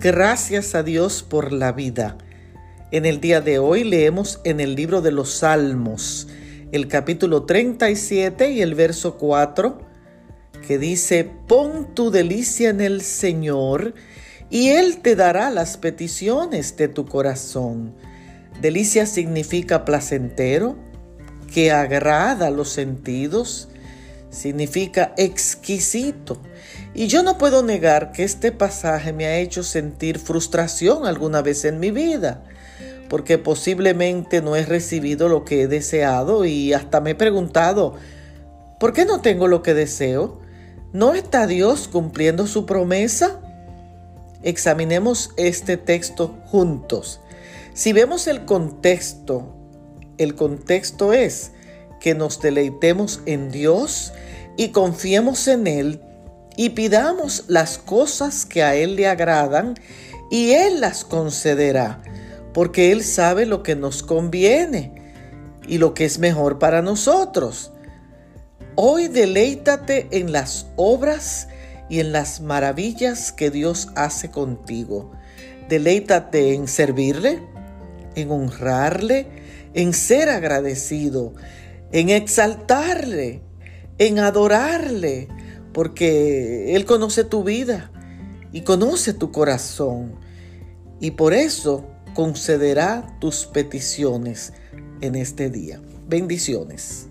Gracias a Dios por la vida. En el día de hoy leemos en el libro de los Salmos, el capítulo 37 y el verso 4, que dice, pon tu delicia en el Señor y Él te dará las peticiones de tu corazón. Delicia significa placentero, que agrada los sentidos, significa exquisito. Y yo no puedo negar que este pasaje me ha hecho sentir frustración alguna vez en mi vida, porque posiblemente no he recibido lo que he deseado y hasta me he preguntado, ¿por qué no tengo lo que deseo? ¿No está Dios cumpliendo su promesa? Examinemos este texto juntos. Si vemos el contexto, el contexto es que nos deleitemos en Dios y confiemos en Él y pidamos las cosas que a Él le agradan y Él las concederá, porque Él sabe lo que nos conviene y lo que es mejor para nosotros. Hoy deleítate en las obras y en las maravillas que Dios hace contigo. Deleítate en servirle, en honrarle, en ser agradecido, en exaltarle, en adorarle, porque Él conoce tu vida y conoce tu corazón. Y por eso concederá tus peticiones en este día. Bendiciones.